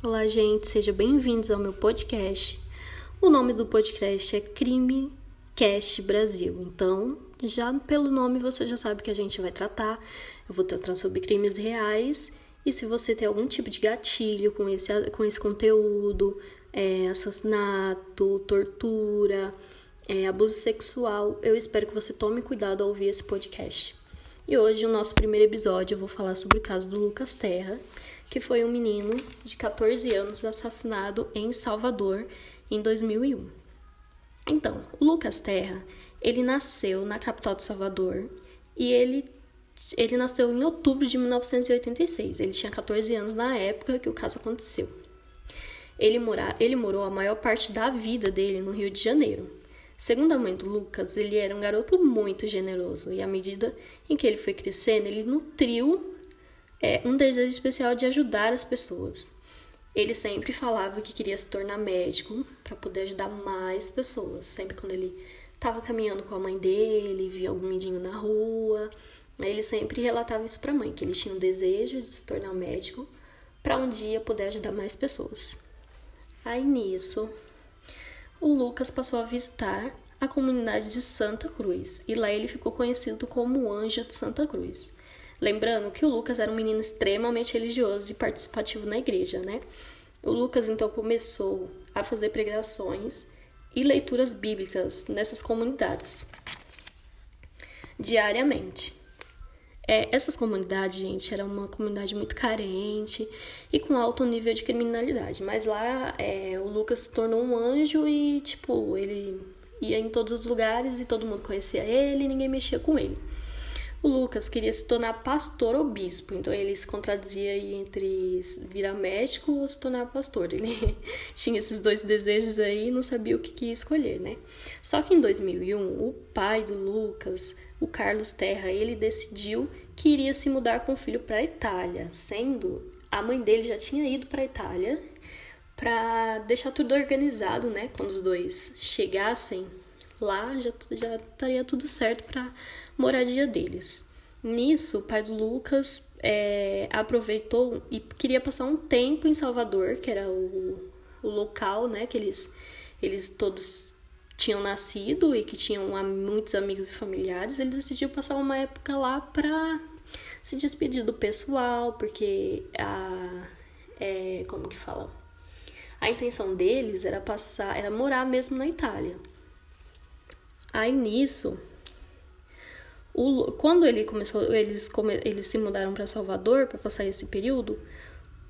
Olá, gente, sejam bem-vindos ao meu podcast. O nome do podcast é Crime Cast Brasil. Então, já pelo nome você já sabe que a gente vai tratar. Eu vou tratar sobre crimes reais. E se você tem algum tipo de gatilho com esse, com esse conteúdo, é, assassinato, tortura, é, abuso sexual, eu espero que você tome cuidado ao ouvir esse podcast. E hoje, no nosso primeiro episódio, eu vou falar sobre o caso do Lucas Terra, que foi um menino de 14 anos assassinado em Salvador em 2001. Então, o Lucas Terra, ele nasceu na capital de Salvador e ele ele nasceu em outubro de 1986. Ele tinha 14 anos na época que o caso aconteceu. Ele, mora, ele morou a maior parte da vida dele no Rio de Janeiro. Segundo a mãe do Lucas, ele era um garoto muito generoso e à medida em que ele foi crescendo, ele nutriu é, um desejo especial de ajudar as pessoas. Ele sempre falava que queria se tornar médico para poder ajudar mais pessoas. Sempre quando ele estava caminhando com a mãe dele, via algum mendigo na rua, ele sempre relatava isso para a mãe, que ele tinha um desejo de se tornar médico para um dia poder ajudar mais pessoas. Aí nisso, o Lucas passou a visitar a comunidade de Santa Cruz e lá ele ficou conhecido como Anjo de Santa Cruz. Lembrando que o Lucas era um menino extremamente religioso e participativo na igreja, né? O Lucas então começou a fazer pregações e leituras bíblicas nessas comunidades diariamente. É, essas comunidades, gente, era uma comunidade muito carente e com alto nível de criminalidade. Mas lá é, o Lucas se tornou um anjo e, tipo, ele ia em todos os lugares e todo mundo conhecia ele e ninguém mexia com ele. O Lucas queria se tornar pastor ou bispo, então ele se contradizia aí entre virar médico ou se tornar pastor. Ele tinha esses dois desejos aí e não sabia o que, ia escolher, né? Só que em 2001, o pai do Lucas o Carlos Terra, ele decidiu que iria se mudar com o filho para a Itália, sendo a mãe dele já tinha ido para a Itália para deixar tudo organizado, né? Quando os dois chegassem lá, já, já estaria tudo certo para moradia deles. Nisso, o pai do Lucas é, aproveitou e queria passar um tempo em Salvador, que era o, o local, né? Que eles, eles todos tinham nascido e que tinham muitos amigos e familiares, ele decidiu passar uma época lá para se despedir do pessoal, porque a é, como que fala? A intenção deles era passar, era morar mesmo na Itália. Aí nisso, o, quando ele começou, eles, eles se mudaram para Salvador para passar esse período,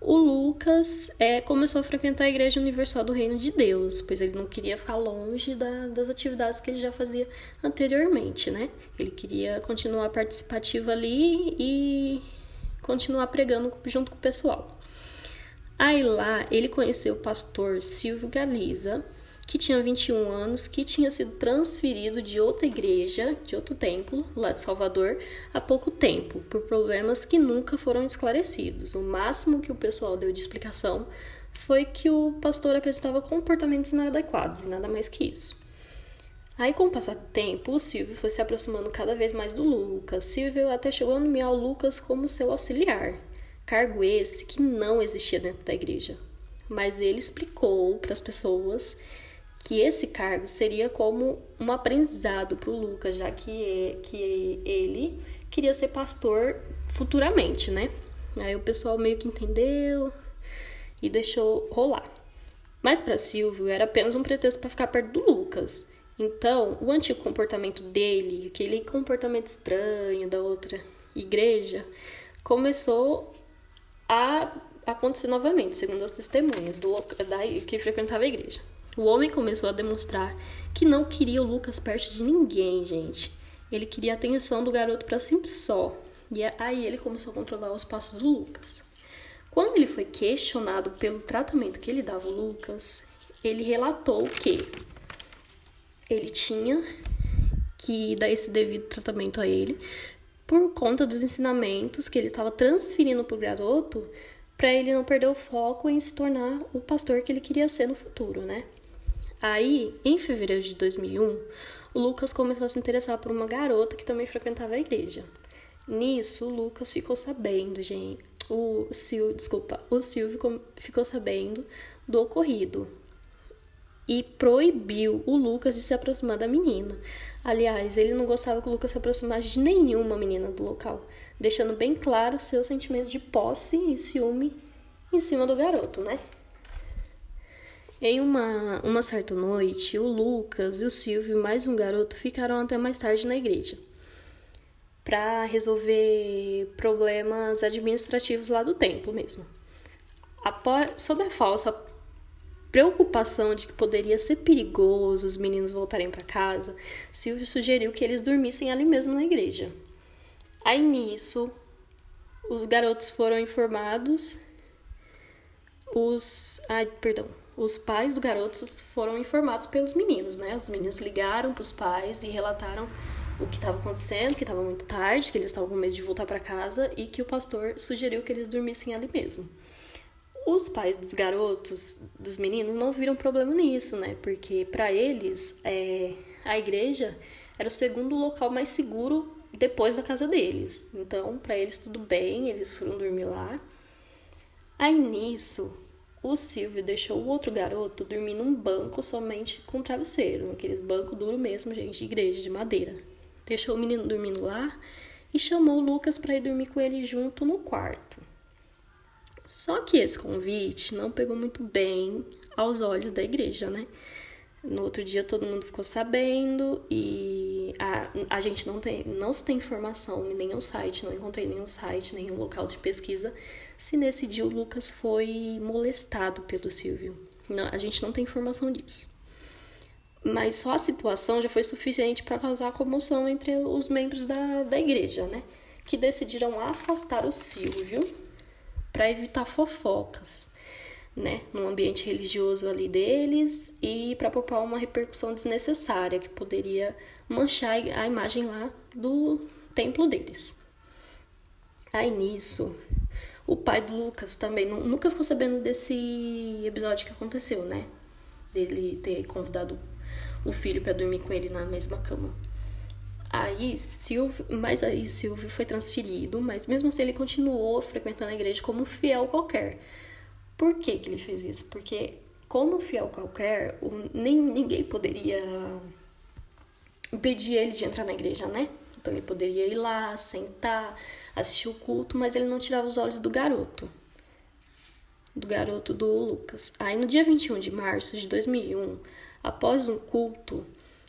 o Lucas é, começou a frequentar a Igreja Universal do Reino de Deus, pois ele não queria ficar longe da, das atividades que ele já fazia anteriormente, né? Ele queria continuar participativo ali e continuar pregando junto com o pessoal. Aí lá ele conheceu o pastor Silvio Galiza, que tinha 21 anos, que tinha sido transferido de outra igreja, de outro templo, lá de Salvador, há pouco tempo, por problemas que nunca foram esclarecidos. O máximo que o pessoal deu de explicação foi que o pastor apresentava comportamentos inadequados e nada mais que isso. Aí, com o passar do tempo, o Silvio foi se aproximando cada vez mais do Lucas. Silvio até chegou a nomear o Lucas como seu auxiliar, cargo esse que não existia dentro da igreja. Mas ele explicou para as pessoas que esse cargo seria como um aprendizado para o Lucas, já que, é, que ele queria ser pastor futuramente, né? Aí o pessoal meio que entendeu e deixou rolar. Mas para Silvio era apenas um pretexto para ficar perto do Lucas. Então, o antigo comportamento dele, aquele comportamento estranho da outra igreja, começou a acontecer novamente, segundo as testemunhas do da, que frequentava a igreja. O homem começou a demonstrar que não queria o Lucas perto de ninguém, gente. Ele queria a atenção do garoto para si só. E é aí ele começou a controlar os passos do Lucas. Quando ele foi questionado pelo tratamento que ele dava ao Lucas, ele relatou que ele tinha que dar esse devido tratamento a ele por conta dos ensinamentos que ele estava transferindo para o garoto para ele não perder o foco em se tornar o pastor que ele queria ser no futuro, né? Aí, em fevereiro de 2001, o Lucas começou a se interessar por uma garota que também frequentava a igreja. Nisso, o Lucas ficou sabendo, gente. o Sil, desculpa, o Silvio ficou sabendo do ocorrido e proibiu o Lucas de se aproximar da menina. Aliás, ele não gostava que o Lucas se aproximasse de nenhuma menina do local, deixando bem claro seus sentimentos de posse e ciúme em cima do garoto, né? Em uma, uma certa noite, o Lucas e o Silvio, mais um garoto, ficaram até mais tarde na igreja para resolver problemas administrativos lá do templo mesmo. Após, sob a falsa preocupação de que poderia ser perigoso os meninos voltarem para casa, Silvio sugeriu que eles dormissem ali mesmo na igreja. Aí nisso, os garotos foram informados, os, ai, perdão, os pais dos garotos foram informados pelos meninos, né? Os meninos ligaram para os pais e relataram o que estava acontecendo, que estava muito tarde, que eles estavam com medo de voltar para casa e que o pastor sugeriu que eles dormissem ali mesmo. Os pais dos garotos, dos meninos, não viram problema nisso, né? Porque para eles, é, a igreja era o segundo local mais seguro depois da casa deles. Então, para eles tudo bem, eles foram dormir lá. Aí nisso, o Silvio deixou o outro garoto dormir num banco somente com travesseiro, aqueles bancos duro mesmo, gente, de igreja, de madeira. Deixou o menino dormindo lá e chamou o Lucas para ir dormir com ele junto no quarto. Só que esse convite não pegou muito bem aos olhos da igreja, né? No outro dia todo mundo ficou sabendo e a, gente não tem, não se tem informação em nenhum site, não encontrei nenhum site, nenhum local de pesquisa se nesse dia o Lucas foi molestado pelo Silvio. Não, a gente não tem informação disso. Mas só a situação já foi suficiente para causar comoção entre os membros da, da igreja, né? Que decidiram afastar o Silvio para evitar fofocas, né, no ambiente religioso ali deles e para poupar uma repercussão desnecessária que poderia manchar a imagem lá do templo deles. Aí nisso, o pai do Lucas também nunca ficou sabendo desse episódio que aconteceu, né? Dele ter convidado o filho para dormir com ele na mesma cama. Aí Silvio, mas aí Silvio foi transferido, mas mesmo assim ele continuou frequentando a igreja como um fiel qualquer. Por que, que ele fez isso? Porque como fiel qualquer, nem ninguém poderia impedir ele de entrar na igreja, né? Então ele poderia ir lá, sentar, assistir o culto, mas ele não tirava os olhos do garoto. Do garoto do Lucas. Aí no dia 21 de março de 2001, após um culto,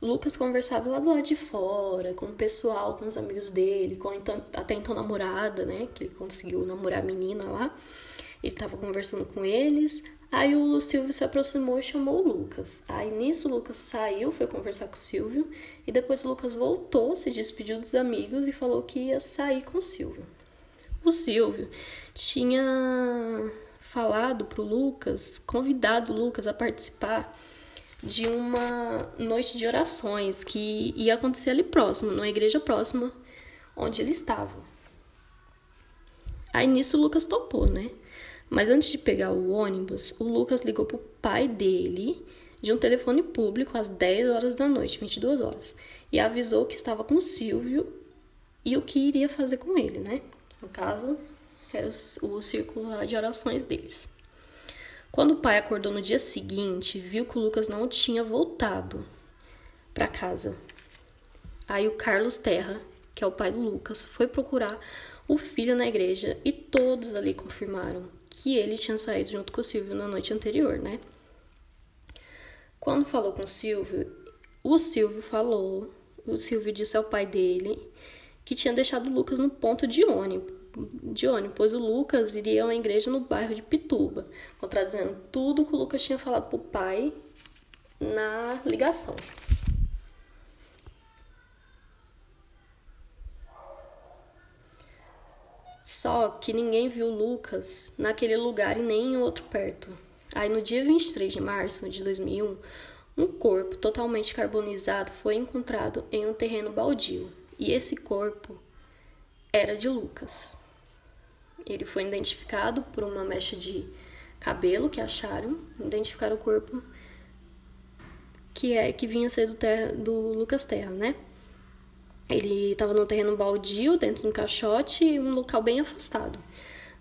Lucas conversava lá do lado de fora, com o pessoal, com os amigos dele, com então, até então namorada, né? Que ele conseguiu namorar a menina lá. Ele estava conversando com eles. Aí o Silvio se aproximou e chamou o Lucas. Aí nisso o Lucas saiu, foi conversar com o Silvio. E depois o Lucas voltou, se despediu dos amigos e falou que ia sair com o Silvio. O Silvio tinha falado pro Lucas, convidado o Lucas a participar de uma noite de orações que ia acontecer ali próximo, numa igreja próxima onde ele estava. Aí nisso o Lucas topou, né? Mas antes de pegar o ônibus, o Lucas ligou pro pai dele de um telefone público às 10 horas da noite, 22 horas, e avisou que estava com o Silvio e o que iria fazer com ele, né? No caso, era o, o círculo de orações deles. Quando o pai acordou no dia seguinte, viu que o Lucas não tinha voltado para casa. Aí o Carlos Terra, que é o pai do Lucas, foi procurar o filho na igreja e todos ali confirmaram que ele tinha saído junto com o Silvio na noite anterior, né? Quando falou com o Silvio, o Silvio falou, o Silvio disse ao pai dele que tinha deixado o Lucas no ponto de ônibus de ônibus, pois o Lucas iria a uma igreja no bairro de Pituba, contradizendo tudo que o Lucas tinha falado pro pai na ligação. Só que ninguém viu Lucas naquele lugar e nem em outro perto. Aí no dia 23 de março de 2001, um corpo totalmente carbonizado foi encontrado em um terreno baldio. E esse corpo era de Lucas. Ele foi identificado por uma mecha de cabelo que acharam, identificaram o corpo que é que vinha ser do, terra, do Lucas Terra, né? Ele estava no terreno baldio, dentro de um caixote, um local bem afastado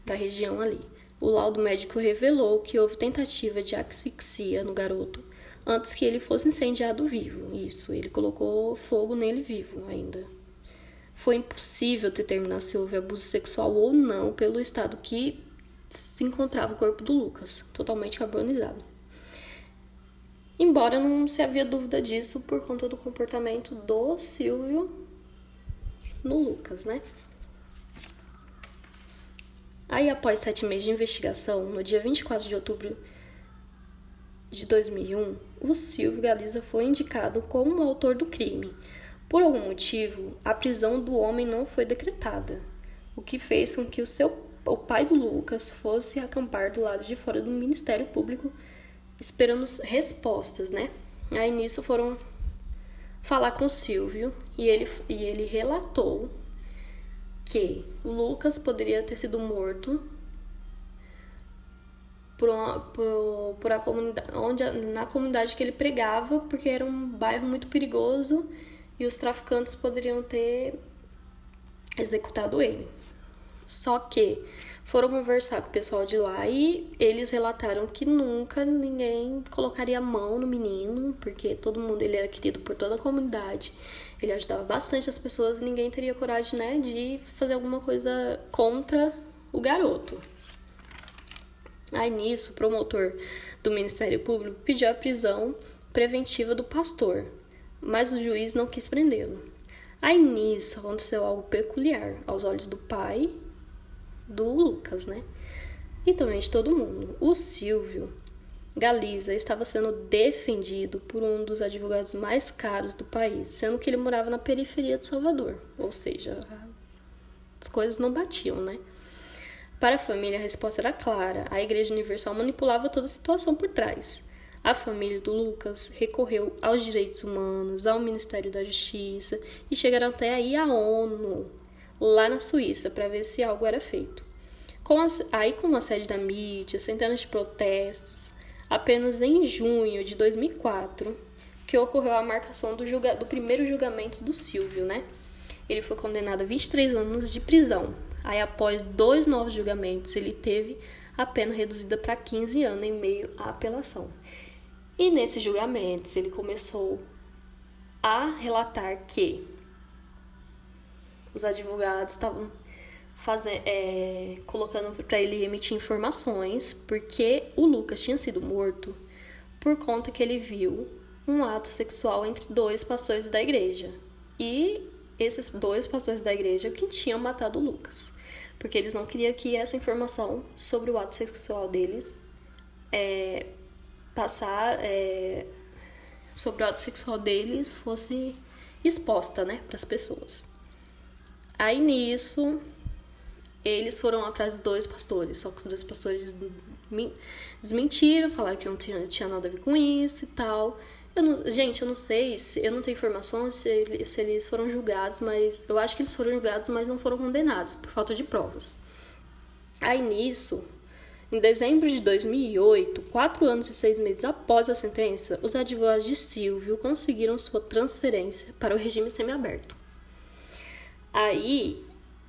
da região ali. O laudo médico revelou que houve tentativa de asfixia no garoto antes que ele fosse incendiado vivo. Isso, ele colocou fogo nele vivo ainda. Foi impossível determinar se houve abuso sexual ou não pelo estado que se encontrava o corpo do Lucas, totalmente carbonizado. Embora não se havia dúvida disso por conta do comportamento do Silvio no Lucas, né? Aí, após sete meses de investigação, no dia 24 de outubro de 2001, o Silvio Galiza foi indicado como autor do crime. Por algum motivo, a prisão do homem não foi decretada, o que fez com que o, seu, o pai do Lucas fosse acampar do lado de fora do Ministério Público esperando respostas, né? Aí nisso foram falar com Silvio e ele, e ele relatou que o Lucas poderia ter sido morto por, por, por a comunidade, onde, na comunidade que ele pregava, porque era um bairro muito perigoso e os traficantes poderiam ter executado ele. Só que foram conversar com o pessoal de lá e eles relataram que nunca ninguém colocaria a mão no menino, porque todo mundo ele era querido por toda a comunidade. Ele ajudava bastante as pessoas e ninguém teria coragem, né, de fazer alguma coisa contra o garoto. Aí nisso, o promotor do Ministério Público pediu a prisão preventiva do pastor, mas o juiz não quis prendê-lo. Aí nisso aconteceu algo peculiar aos olhos do pai do Lucas, né? E também de todo mundo. O Silvio Galiza estava sendo defendido por um dos advogados mais caros do país, sendo que ele morava na periferia de Salvador, ou seja, as coisas não batiam, né? Para a família, a resposta era clara: a Igreja Universal manipulava toda a situação por trás. A família do Lucas recorreu aos direitos humanos, ao Ministério da Justiça e chegaram até aí à ONU, lá na Suíça, para ver se algo era feito. Com a, aí, com a sede da mídia, centenas de protestos, apenas em junho de 2004 que ocorreu a marcação do, julga, do primeiro julgamento do Silvio, né? Ele foi condenado a 23 anos de prisão, Aí, após dois novos julgamentos, ele teve a pena reduzida para 15 anos em meio à apelação. E nesses julgamentos, ele começou a relatar que os advogados estavam fazendo, é, colocando para ele emitir informações, porque o Lucas tinha sido morto por conta que ele viu um ato sexual entre dois pastores da igreja. E esses dois pastores da igreja que tinham matado o Lucas. Porque eles não queriam que essa informação sobre o ato sexual deles é, passar é, sobre o ato sexual deles fosse exposta, né, para as pessoas. Aí nisso eles foram atrás dos dois pastores, só que os dois pastores desmentiram, falaram que não tinha, tinha nada a ver com isso e tal. Eu não, gente, eu não sei, se, eu não tenho informação se, se eles foram julgados, mas eu acho que eles foram julgados, mas não foram condenados por falta de provas. Aí nisso, em dezembro de 2008, quatro anos e seis meses após a sentença, os advogados de Silvio conseguiram sua transferência para o regime semiaberto. Aí,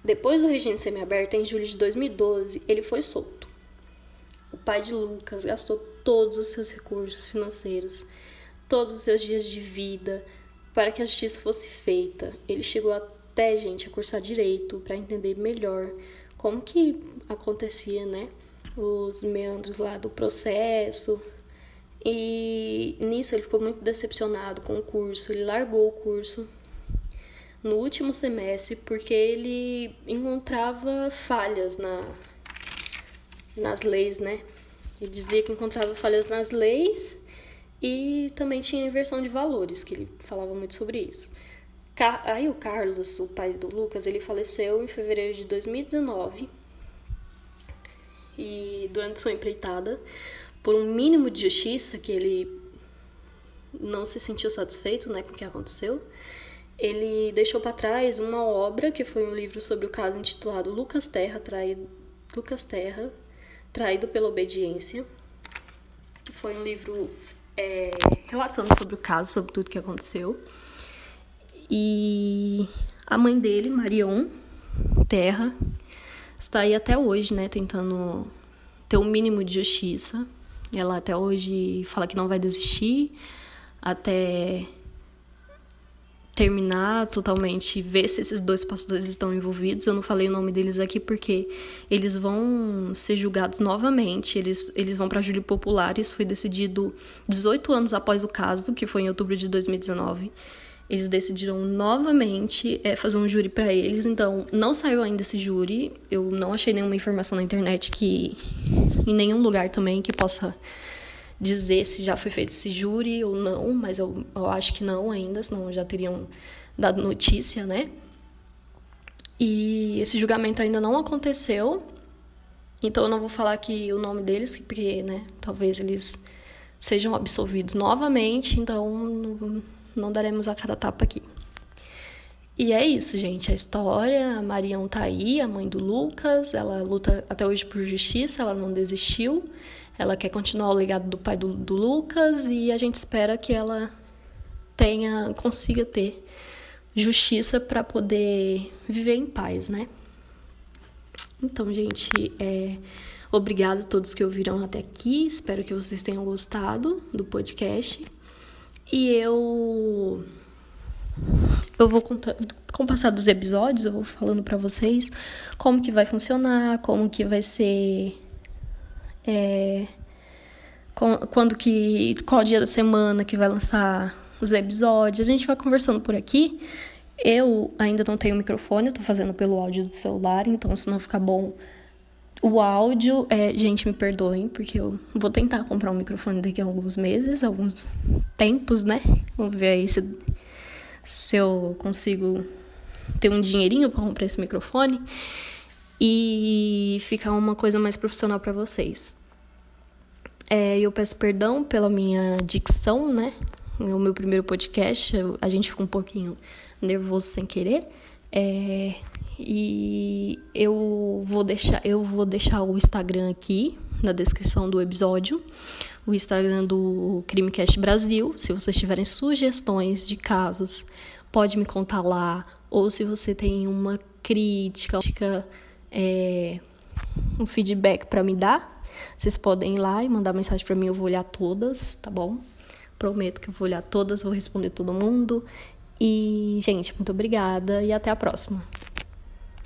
depois do regime semiaberto, em julho de 2012, ele foi solto. O pai de Lucas gastou todos os seus recursos financeiros todos os seus dias de vida para que a justiça fosse feita. Ele chegou até, gente, a cursar direito para entender melhor como que acontecia, né? Os meandros lá do processo. E nisso ele ficou muito decepcionado com o curso, ele largou o curso no último semestre porque ele encontrava falhas na, nas leis, né? Ele dizia que encontrava falhas nas leis e também tinha inversão de valores, que ele falava muito sobre isso. Aí o Carlos, o pai do Lucas, ele faleceu em fevereiro de 2019 e durante sua empreitada, por um mínimo de justiça que ele não se sentiu satisfeito, né, com o que aconteceu, ele deixou para trás uma obra que foi um livro sobre o caso intitulado Lucas Terra traído, Lucas Terra traído pela obediência, que foi um livro é, relatando sobre o caso, sobre tudo que aconteceu. E a mãe dele, Marion Terra, está aí até hoje, né, tentando ter um mínimo de justiça. Ela até hoje fala que não vai desistir até terminar totalmente, ver se esses dois pastores estão envolvidos. Eu não falei o nome deles aqui porque eles vão ser julgados novamente. Eles, eles vão para júri popular. Isso foi decidido 18 anos após o caso, que foi em outubro de 2019. Eles decidiram novamente é, fazer um júri para eles, então não saiu ainda esse júri. Eu não achei nenhuma informação na internet que, em nenhum lugar também, que possa dizer se já foi feito esse júri ou não, mas eu, eu acho que não ainda, senão já teriam dado notícia, né? E esse julgamento ainda não aconteceu, então eu não vou falar aqui o nome deles, porque, né, talvez eles sejam absolvidos novamente, então não, não daremos a cara tapa aqui. E é isso, gente. A história, a Marião tá aí, a mãe do Lucas, ela luta até hoje por justiça, ela não desistiu. Ela quer continuar o legado do pai do, do Lucas e a gente espera que ela tenha, consiga ter justiça para poder viver em paz, né? Então, gente, é, obrigado a todos que ouviram até aqui. Espero que vocês tenham gostado do podcast. E eu eu vou contando, com o passar dos episódios, eu vou falando para vocês como que vai funcionar, como que vai ser é, quando que. qual dia da semana que vai lançar os episódios. A gente vai conversando por aqui. Eu ainda não tenho microfone, tô fazendo pelo áudio do celular, então se não ficar bom o áudio, é, gente, me perdoem, porque eu vou tentar comprar um microfone daqui a alguns meses, alguns tempos, né? Vamos ver aí se, se eu consigo ter um dinheirinho para comprar esse microfone e ficar uma coisa mais profissional para vocês. É, eu peço perdão pela minha dicção, né? No meu primeiro podcast, a gente ficou um pouquinho nervoso sem querer. É, e eu vou deixar, eu vou deixar o Instagram aqui na descrição do episódio, o Instagram do Crimecast Brasil. Se vocês tiverem sugestões de casos, pode me contar lá. Ou se você tem uma crítica, é, um feedback para me dar, vocês podem ir lá e mandar mensagem para mim, eu vou olhar todas, tá bom? Prometo que eu vou olhar todas, vou responder todo mundo. E, gente, muito obrigada e até a próxima.